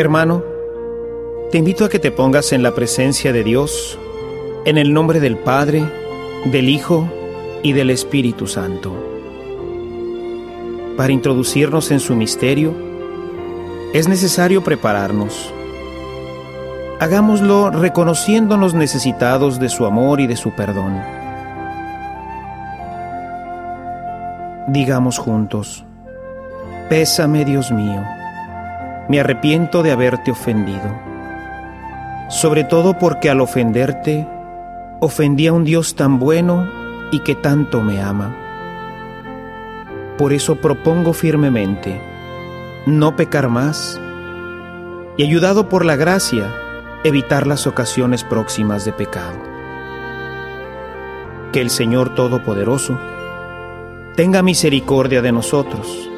Hermano, te invito a que te pongas en la presencia de Dios, en el nombre del Padre, del Hijo y del Espíritu Santo. Para introducirnos en su misterio, es necesario prepararnos. Hagámoslo reconociéndonos necesitados de su amor y de su perdón. Digamos juntos, Pésame Dios mío, me arrepiento de haberte ofendido, sobre todo porque al ofenderte, ofendí a un Dios tan bueno y que tanto me ama. Por eso propongo firmemente no pecar más y ayudado por la gracia, evitar las ocasiones próximas de pecado. Que el Señor Todopoderoso tenga misericordia de nosotros,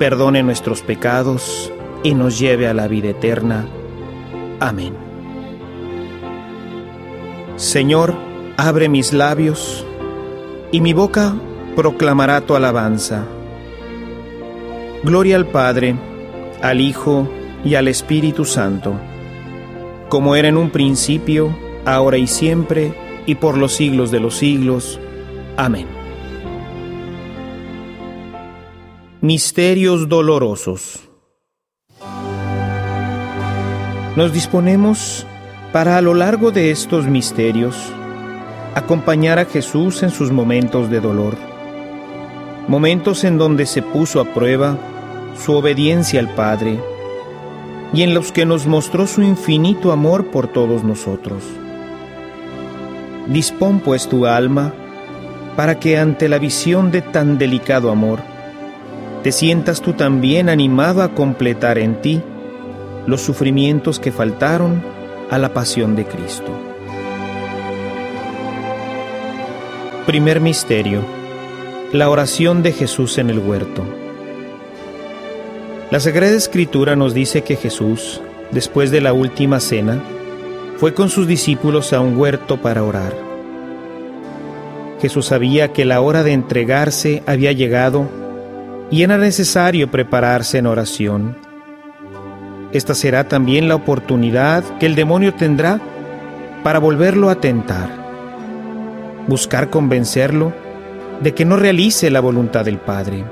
perdone nuestros pecados y nos lleve a la vida eterna. Amén. Señor, abre mis labios y mi boca proclamará tu alabanza. Gloria al Padre, al Hijo y al Espíritu Santo, como era en un principio, ahora y siempre, y por los siglos de los siglos. Amén. Misterios dolorosos. Nos disponemos para a lo largo de estos misterios acompañar a Jesús en sus momentos de dolor, momentos en donde se puso a prueba su obediencia al Padre y en los que nos mostró su infinito amor por todos nosotros. Dispón pues tu alma para que ante la visión de tan delicado amor, te sientas tú también animado a completar en ti los sufrimientos que faltaron a la pasión de Cristo. Primer Misterio. La oración de Jesús en el huerto. La Sagrada Escritura nos dice que Jesús, después de la última cena, fue con sus discípulos a un huerto para orar. Jesús sabía que la hora de entregarse había llegado y era necesario prepararse en oración. Esta será también la oportunidad que el demonio tendrá para volverlo a tentar buscar convencerlo de que no realice la voluntad del Padre.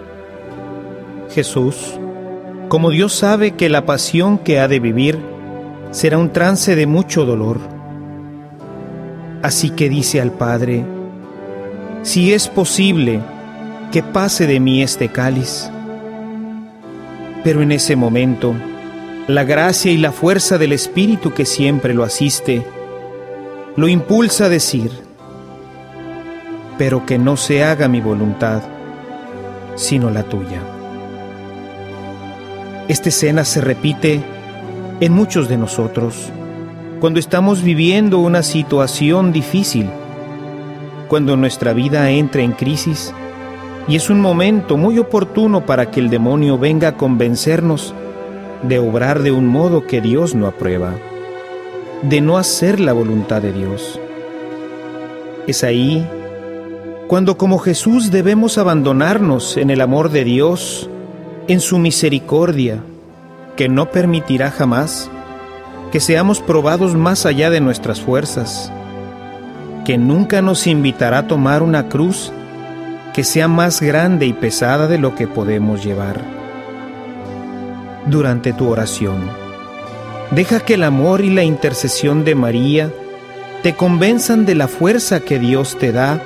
Jesús, como Dios sabe que la pasión que ha de vivir será un trance de mucho dolor, así que dice al Padre, si es posible que pase de mí este cáliz. Pero en ese momento, la gracia y la fuerza del Espíritu que siempre lo asiste, lo impulsa a decir, pero que no se haga mi voluntad, sino la tuya. Esta escena se repite en muchos de nosotros cuando estamos viviendo una situación difícil, cuando nuestra vida entra en crisis y es un momento muy oportuno para que el demonio venga a convencernos de obrar de un modo que Dios no aprueba, de no hacer la voluntad de Dios. Es ahí cuando como Jesús debemos abandonarnos en el amor de Dios, en su misericordia, que no permitirá jamás que seamos probados más allá de nuestras fuerzas, que nunca nos invitará a tomar una cruz que sea más grande y pesada de lo que podemos llevar. Durante tu oración, deja que el amor y la intercesión de María te convenzan de la fuerza que Dios te da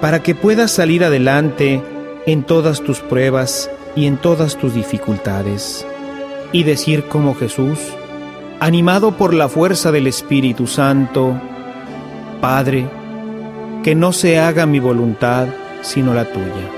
para que puedas salir adelante en todas tus pruebas y en todas tus dificultades, y decir como Jesús, animado por la fuerza del Espíritu Santo, Padre, que no se haga mi voluntad sino la tuya.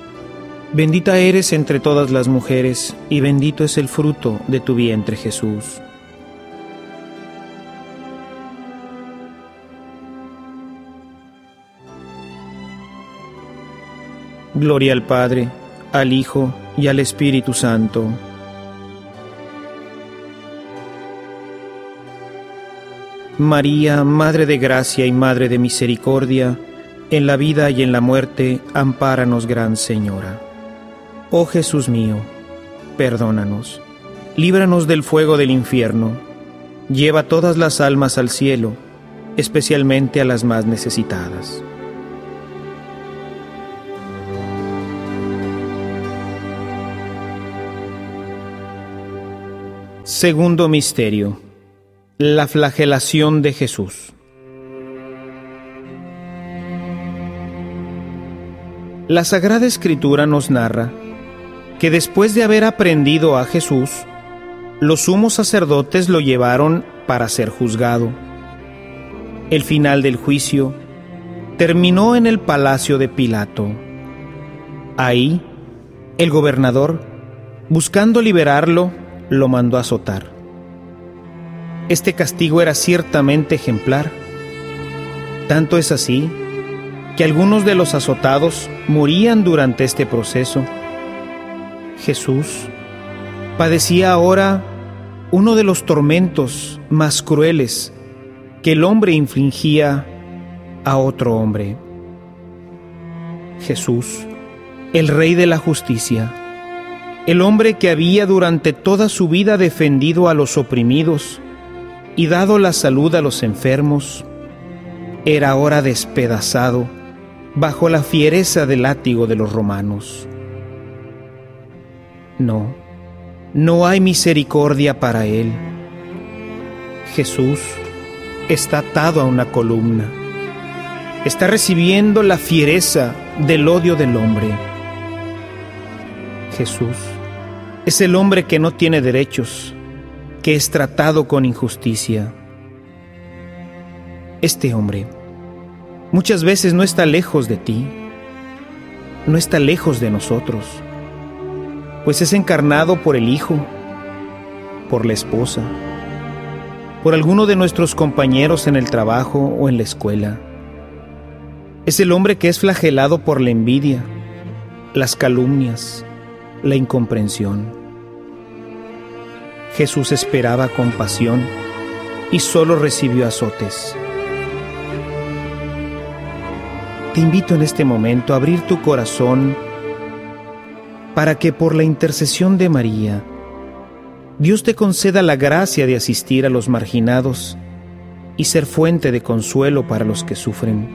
Bendita eres entre todas las mujeres, y bendito es el fruto de tu vientre Jesús. Gloria al Padre, al Hijo y al Espíritu Santo. María, Madre de Gracia y Madre de Misericordia, en la vida y en la muerte, ampáranos, Gran Señora. Oh Jesús mío, perdónanos, líbranos del fuego del infierno, lleva todas las almas al cielo, especialmente a las más necesitadas. Segundo Misterio. La flagelación de Jesús. La Sagrada Escritura nos narra que después de haber aprendido a Jesús, los sumos sacerdotes lo llevaron para ser juzgado. El final del juicio terminó en el palacio de Pilato. Ahí, el gobernador, buscando liberarlo, lo mandó a azotar. Este castigo era ciertamente ejemplar. Tanto es así que algunos de los azotados morían durante este proceso Jesús padecía ahora uno de los tormentos más crueles que el hombre infligía a otro hombre. Jesús, el Rey de la Justicia, el hombre que había durante toda su vida defendido a los oprimidos y dado la salud a los enfermos, era ahora despedazado bajo la fiereza del látigo de los romanos. No, no hay misericordia para él. Jesús está atado a una columna. está recibiendo la fiereza del odio del hombre. Jesús es el hombre que no tiene derechos, que es tratado con injusticia. Este hombre muchas veces no está lejos de ti, no está lejos de nosotros, pues es encarnado por el Hijo, por la esposa, por alguno de nuestros compañeros en el trabajo o en la escuela. Es el hombre que es flagelado por la envidia, las calumnias, la incomprensión. Jesús esperaba compasión y solo recibió azotes. Te invito en este momento a abrir tu corazón para que por la intercesión de María, Dios te conceda la gracia de asistir a los marginados y ser fuente de consuelo para los que sufren,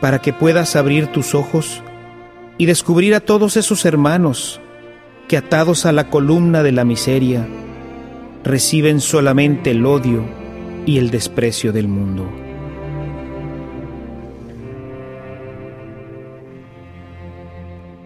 para que puedas abrir tus ojos y descubrir a todos esos hermanos que atados a la columna de la miseria reciben solamente el odio y el desprecio del mundo.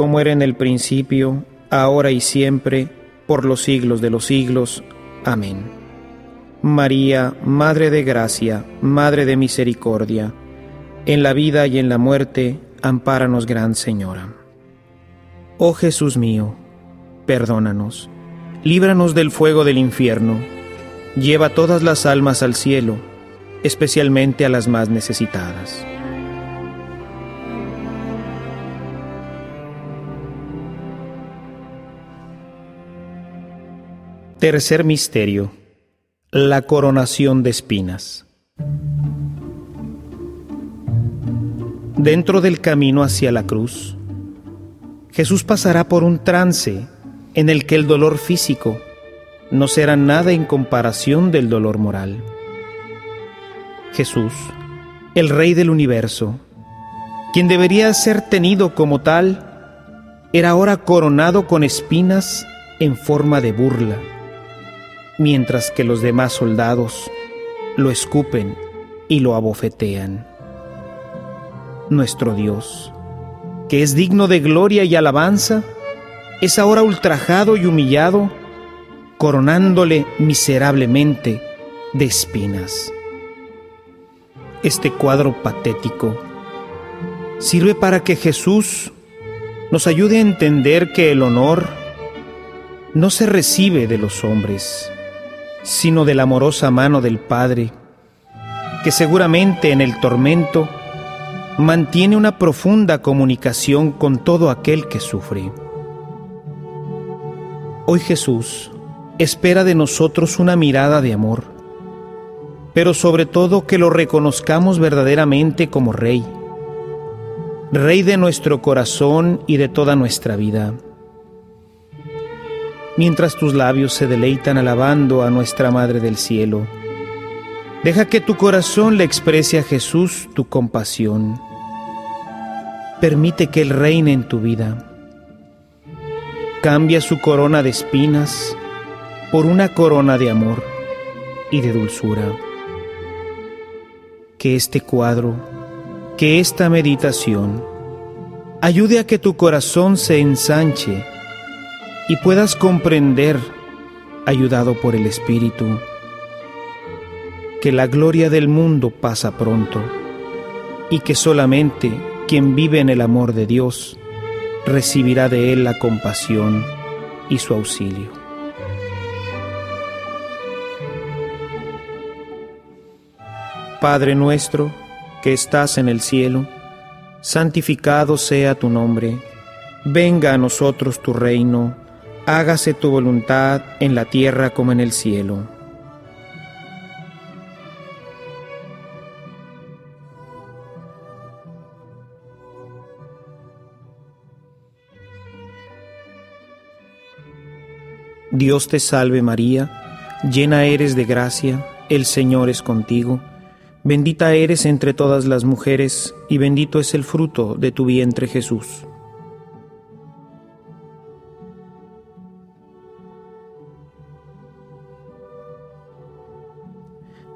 Como era en el principio, ahora y siempre, por los siglos de los siglos. Amén. María, Madre de Gracia, Madre de Misericordia, en la vida y en la muerte, ampáranos, Gran Señora. Oh Jesús mío, perdónanos, líbranos del fuego del infierno, lleva todas las almas al cielo, especialmente a las más necesitadas. Tercer misterio. La coronación de espinas. Dentro del camino hacia la cruz, Jesús pasará por un trance en el que el dolor físico no será nada en comparación del dolor moral. Jesús, el Rey del universo, quien debería ser tenido como tal, era ahora coronado con espinas en forma de burla mientras que los demás soldados lo escupen y lo abofetean. Nuestro Dios, que es digno de gloria y alabanza, es ahora ultrajado y humillado, coronándole miserablemente de espinas. Este cuadro patético sirve para que Jesús nos ayude a entender que el honor no se recibe de los hombres, sino de la amorosa mano del Padre, que seguramente en el tormento mantiene una profunda comunicación con todo aquel que sufre. Hoy Jesús espera de nosotros una mirada de amor, pero sobre todo que lo reconozcamos verdaderamente como Rey, Rey de nuestro corazón y de toda nuestra vida mientras tus labios se deleitan alabando a nuestra Madre del Cielo. Deja que tu corazón le exprese a Jesús tu compasión. Permite que Él reine en tu vida. Cambia su corona de espinas por una corona de amor y de dulzura. Que este cuadro, que esta meditación, ayude a que tu corazón se ensanche y puedas comprender, ayudado por el Espíritu, que la gloria del mundo pasa pronto y que solamente quien vive en el amor de Dios recibirá de Él la compasión y su auxilio. Padre nuestro, que estás en el cielo, santificado sea tu nombre, venga a nosotros tu reino, hágase tu voluntad en la tierra como en el cielo. Dios te salve María, llena eres de gracia, el Señor es contigo, bendita eres entre todas las mujeres, y bendito es el fruto de tu vientre Jesús.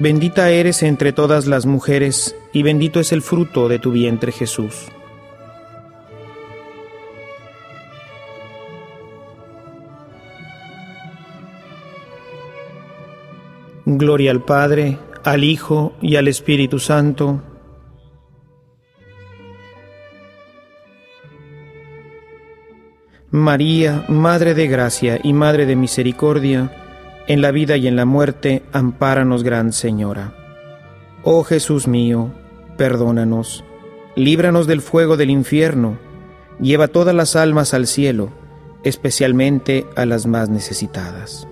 Bendita eres entre todas las mujeres, y bendito es el fruto de tu vientre Jesús. Gloria al Padre, al Hijo y al Espíritu Santo. María, Madre de Gracia y Madre de Misericordia, en la vida y en la muerte, ampáranos, Gran Señora. Oh Jesús mío, perdónanos, líbranos del fuego del infierno, lleva todas las almas al cielo, especialmente a las más necesitadas.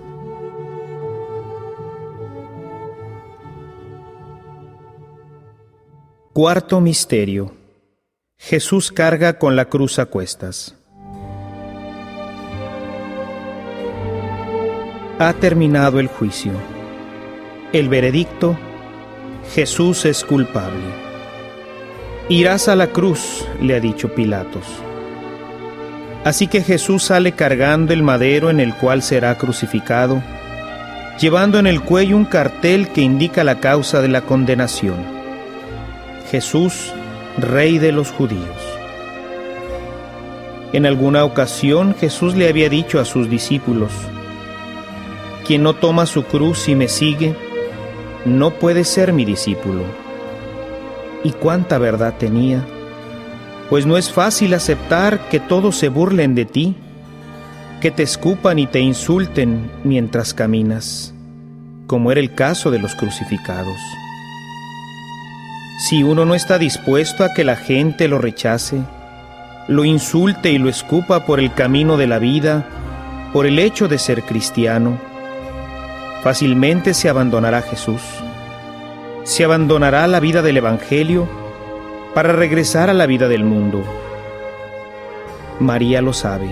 Cuarto Misterio. Jesús carga con la cruz a cuestas. Ha terminado el juicio. El veredicto, Jesús es culpable. Irás a la cruz, le ha dicho Pilatos. Así que Jesús sale cargando el madero en el cual será crucificado, llevando en el cuello un cartel que indica la causa de la condenación. Jesús, Rey de los judíos. En alguna ocasión Jesús le había dicho a sus discípulos, quien no toma su cruz y me sigue, no puede ser mi discípulo. ¿Y cuánta verdad tenía? Pues no es fácil aceptar que todos se burlen de ti, que te escupan y te insulten mientras caminas, como era el caso de los crucificados. Si uno no está dispuesto a que la gente lo rechace, lo insulte y lo escupa por el camino de la vida, por el hecho de ser cristiano, fácilmente se abandonará Jesús. Se abandonará la vida del Evangelio para regresar a la vida del mundo. María lo sabe,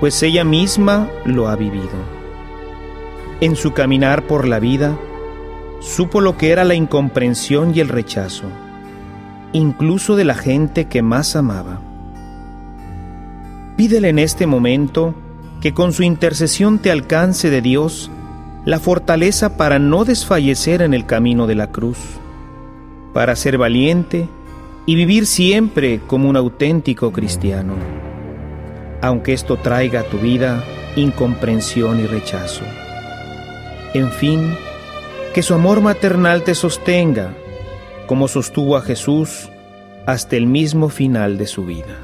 pues ella misma lo ha vivido. En su caminar por la vida, supo lo que era la incomprensión y el rechazo, incluso de la gente que más amaba. Pídele en este momento que con su intercesión te alcance de Dios la fortaleza para no desfallecer en el camino de la cruz, para ser valiente y vivir siempre como un auténtico cristiano, aunque esto traiga a tu vida incomprensión y rechazo. En fin, que su amor maternal te sostenga, como sostuvo a Jesús hasta el mismo final de su vida.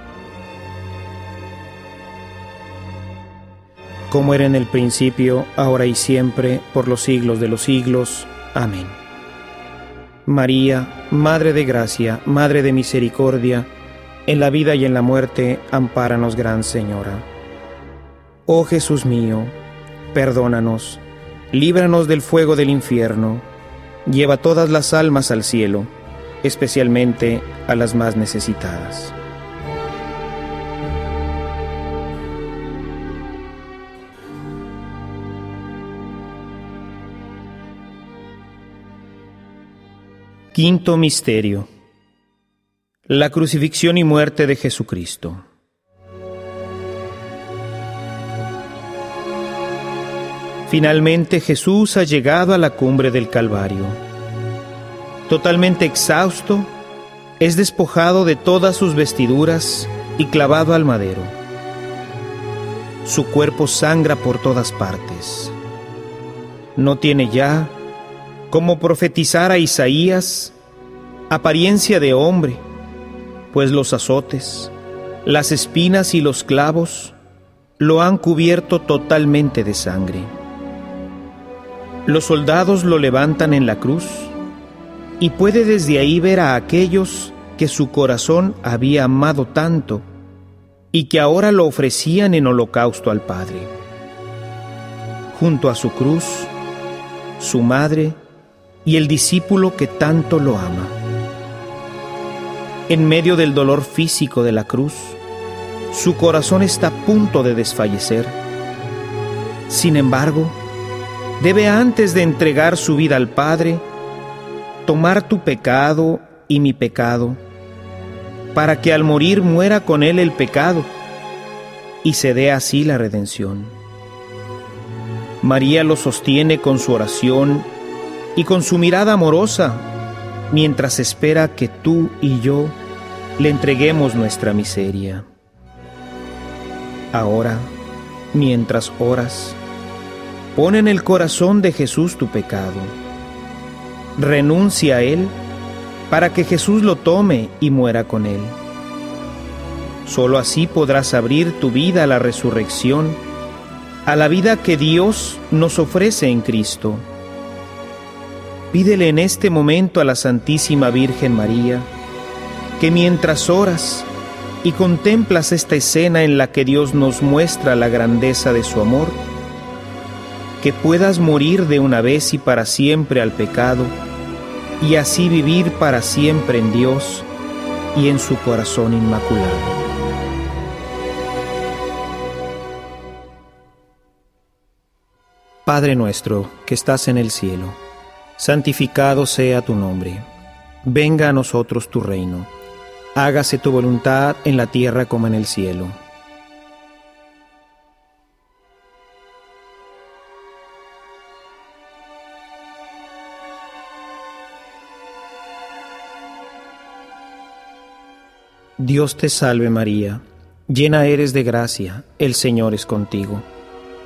Como era en el principio, ahora y siempre, por los siglos de los siglos. Amén. María, Madre de Gracia, Madre de Misericordia, en la vida y en la muerte, ampáranos, Gran Señora. Oh Jesús mío, perdónanos líbranos del fuego del infierno, lleva todas las almas al cielo, especialmente a las más necesitadas. Quinto Misterio. La crucifixión y muerte de Jesucristo. Finalmente Jesús ha llegado a la cumbre del Calvario. Totalmente exhausto, es despojado de todas sus vestiduras y clavado al madero. Su cuerpo sangra por todas partes. No tiene ya, como profetizar a Isaías, apariencia de hombre, pues los azotes, las espinas y los clavos lo han cubierto totalmente de sangre. Los soldados lo levantan en la cruz y puede desde ahí ver a aquellos que su corazón había amado tanto y que ahora lo ofrecían en holocausto al Padre. Junto a su cruz, su madre y el discípulo que tanto lo ama. En medio del dolor físico de la cruz, su corazón está a punto de desfallecer. Sin embargo, debe antes de entregar su vida al Padre, tomar tu pecado y mi pecado, para que al morir muera con él el pecado y se dé así la redención. María lo sostiene con su oración y con su mirada amorosa, mientras espera que tú y yo le entreguemos nuestra miseria. Ahora, mientras oras, Pon en el corazón de Jesús tu pecado. Renuncia a él para que Jesús lo tome y muera con él. Solo así podrás abrir tu vida a la resurrección, a la vida que Dios nos ofrece en Cristo. Pídele en este momento a la Santísima Virgen María que mientras oras y contemplas esta escena en la que Dios nos muestra la grandeza de su amor, que puedas morir de una vez y para siempre al pecado y así vivir para siempre en Dios y en su corazón inmaculado. Padre nuestro que estás en el cielo, santificado sea tu nombre. Venga a nosotros tu reino. Hágase tu voluntad en la tierra como en el cielo. Dios te salve María, llena eres de gracia, el Señor es contigo.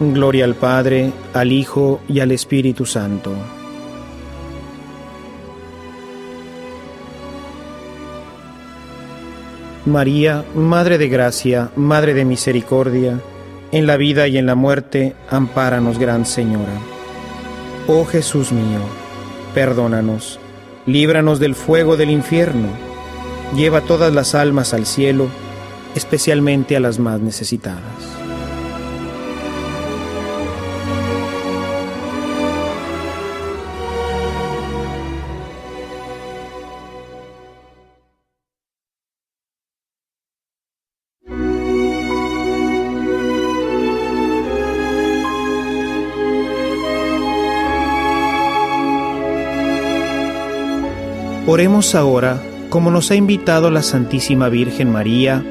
Gloria al Padre, al Hijo y al Espíritu Santo. María, Madre de Gracia, Madre de Misericordia, en la vida y en la muerte, ampáranos, Gran Señora. Oh Jesús mío, perdónanos, líbranos del fuego del infierno, lleva todas las almas al cielo, especialmente a las más necesitadas. Oremos ahora, como nos ha invitado la Santísima Virgen María,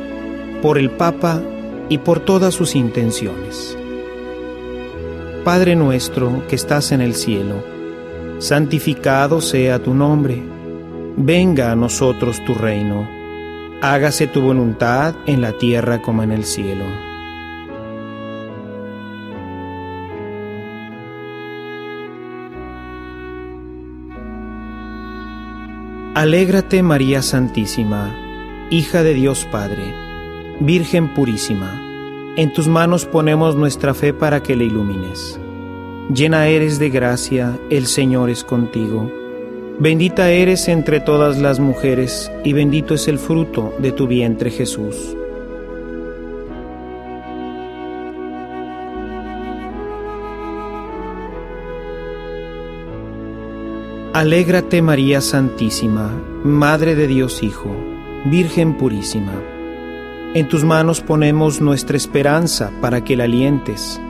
por el Papa y por todas sus intenciones. Padre nuestro que estás en el cielo, santificado sea tu nombre, venga a nosotros tu reino, hágase tu voluntad en la tierra como en el cielo. Alégrate María Santísima, hija de Dios Padre, Virgen purísima, en tus manos ponemos nuestra fe para que la ilumines. Llena eres de gracia, el Señor es contigo. Bendita eres entre todas las mujeres, y bendito es el fruto de tu vientre Jesús. Alégrate María Santísima, Madre de Dios Hijo, Virgen purísima. En tus manos ponemos nuestra esperanza para que la alientes.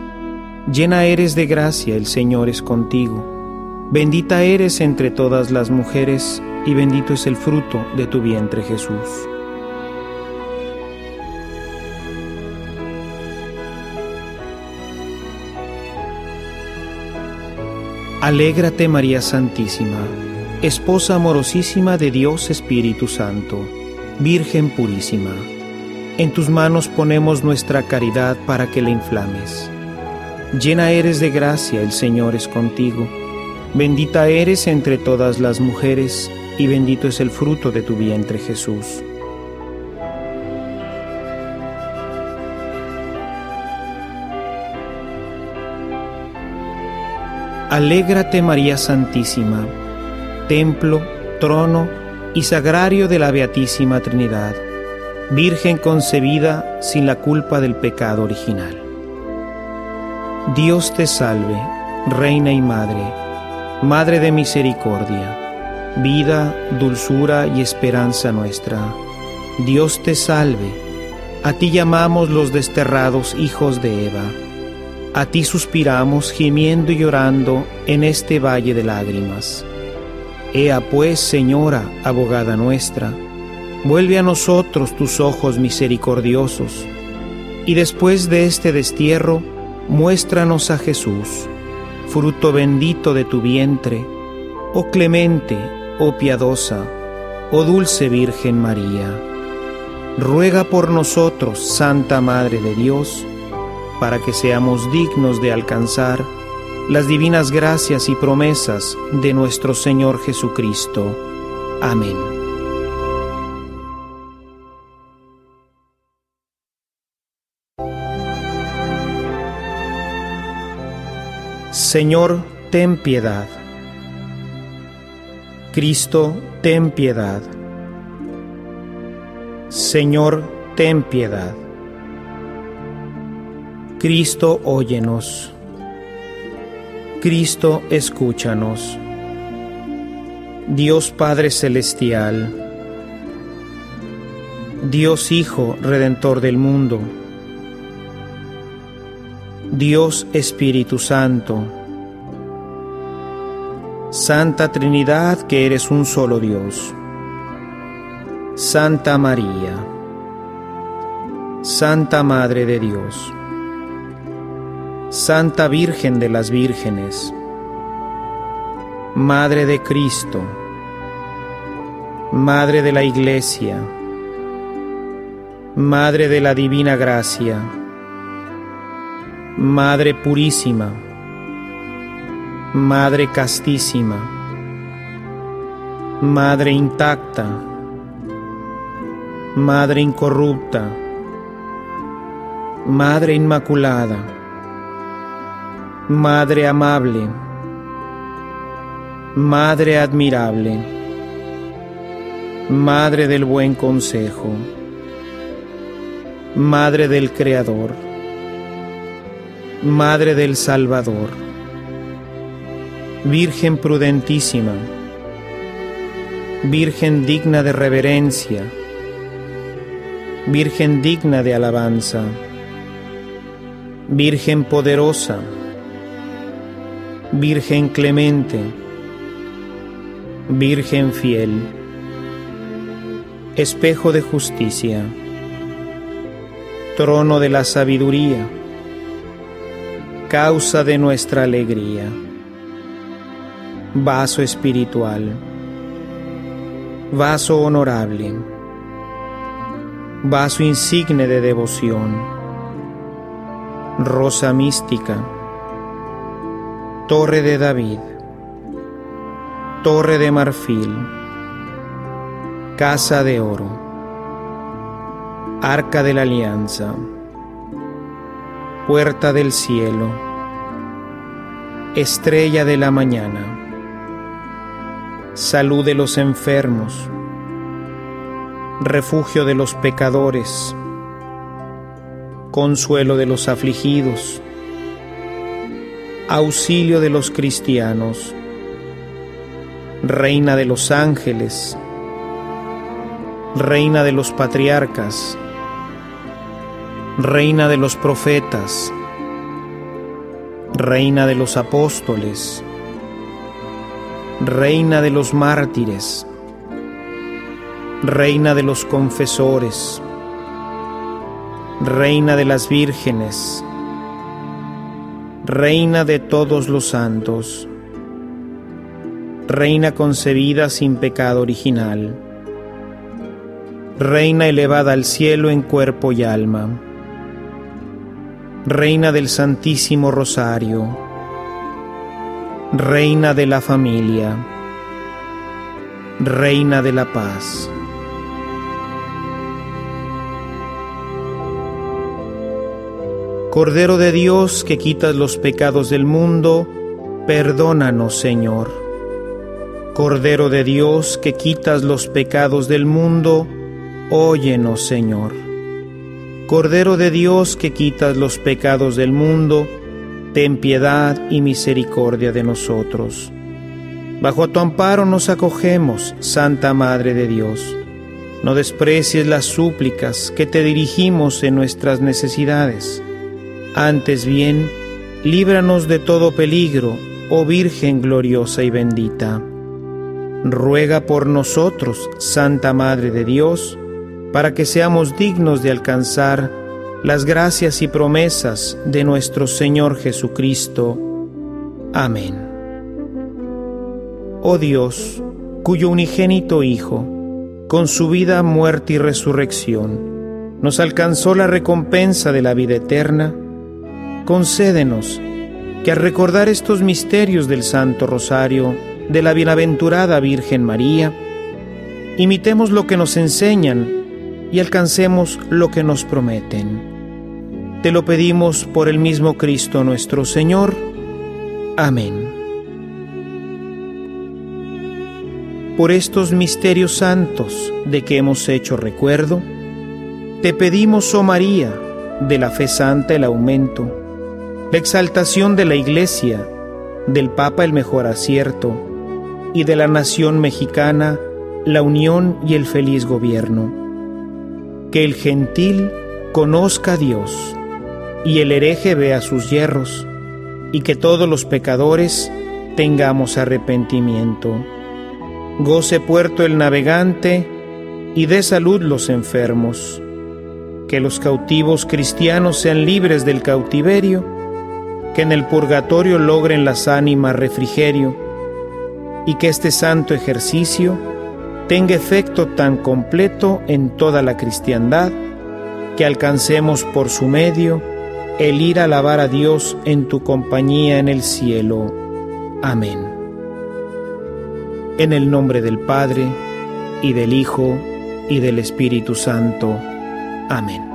Llena eres de gracia, el Señor es contigo. Bendita eres entre todas las mujeres, y bendito es el fruto de tu vientre Jesús. Alégrate María Santísima, Esposa amorosísima de Dios Espíritu Santo, Virgen purísima. En tus manos ponemos nuestra caridad para que la inflames. Llena eres de gracia, el Señor es contigo. Bendita eres entre todas las mujeres, y bendito es el fruto de tu vientre Jesús. Alégrate María Santísima, templo, trono y sagrario de la Beatísima Trinidad, Virgen concebida sin la culpa del pecado original. Dios te salve, Reina y Madre, Madre de misericordia, vida, dulzura y esperanza nuestra. Dios te salve, a ti llamamos los desterrados hijos de Eva a ti suspiramos gimiendo y llorando en este valle de lágrimas. Ea pues, Señora, abogada nuestra, vuelve a nosotros tus ojos misericordiosos, y después de este destierro, muéstranos a Jesús, fruto bendito de tu vientre, oh clemente, oh piadosa, oh dulce Virgen María. Ruega por nosotros, Santa Madre de Dios, para que seamos dignos de alcanzar las divinas gracias y promesas de nuestro Señor Jesucristo. Amén. Señor, ten piedad. Cristo, ten piedad. Señor, ten piedad. Cristo, óyenos. Cristo, escúchanos. Dios Padre Celestial, Dios Hijo, Redentor del mundo, Dios Espíritu Santo, Santa Trinidad que eres un solo Dios, Santa María, Santa Madre de Dios, Santa Virgen de las Vírgenes, Madre de Cristo, Madre de la Iglesia, Madre de la Divina Gracia, Madre Purísima, Madre Castísima, Madre Intacta, Madre Incorrupta, Madre Inmaculada, Madre amable, Madre admirable, Madre del buen consejo, Madre del Creador, Madre del Salvador, Virgen prudentísima, Virgen digna de reverencia, Virgen digna de alabanza, Virgen poderosa, Virgen clemente, Virgen fiel, espejo de justicia, trono de la sabiduría, causa de nuestra alegría, vaso espiritual, vaso honorable, vaso insigne de devoción, rosa mística, torre de David, torre de marfil, casa de oro, arca de la alianza, puerta del cielo, estrella de la mañana, salud de los enfermos, refugio de los pecadores, consuelo de los afligidos, auxilio de los cristianos, reina de los ángeles, reina de los patriarcas, reina de los profetas, reina de los apóstoles, reina de los mártires, reina de los confesores, reina de las vírgenes, reina de todos los santos, reina concebida sin pecado original, reina elevada al cielo en cuerpo y alma, reina del Santísimo Rosario, reina de la familia, reina de la paz. Cordero de Dios que quitas los pecados del mundo, perdónanos Señor. Cordero de Dios que quitas los pecados del mundo, óyenos Señor. Cordero de Dios que quitas los pecados del mundo, ten piedad y misericordia de nosotros. Bajo tu amparo nos acogemos, Santa Madre de Dios. No desprecies las súplicas que te dirigimos en nuestras necesidades antes bien, líbranos de todo peligro, oh Virgen gloriosa y bendita. Ruega por nosotros, Santa Madre de Dios, para que seamos dignos de alcanzar las gracias y promesas de nuestro Señor Jesucristo. Amén. Oh Dios, cuyo unigénito Hijo, con su vida, muerte y resurrección, nos alcanzó la recompensa de la vida eterna, concédenos que al recordar estos misterios del Santo Rosario de la bienaventurada Virgen María, imitemos lo que nos enseñan y alcancemos lo que nos prometen. Te lo pedimos por el mismo Cristo nuestro Señor. Amén. Por estos misterios santos de que hemos hecho recuerdo, te pedimos, oh María, de la fe santa el aumento, la exaltación de la Iglesia, del Papa el mejor acierto, y de la nación mexicana la unión y el feliz gobierno. Que el gentil conozca a Dios, y el hereje vea sus hierros, y que todos los pecadores tengamos arrepentimiento. Goce puerto el navegante, y dé salud los enfermos. Que los cautivos cristianos sean libres del cautiverio, que en el purgatorio logren las ánimas refrigerio y que este santo ejercicio tenga efecto tan completo en toda la cristiandad que alcancemos por su medio el ir a alabar a Dios en tu compañía en el cielo. Amén. En el nombre del Padre, y del Hijo, y del Espíritu Santo. Amén.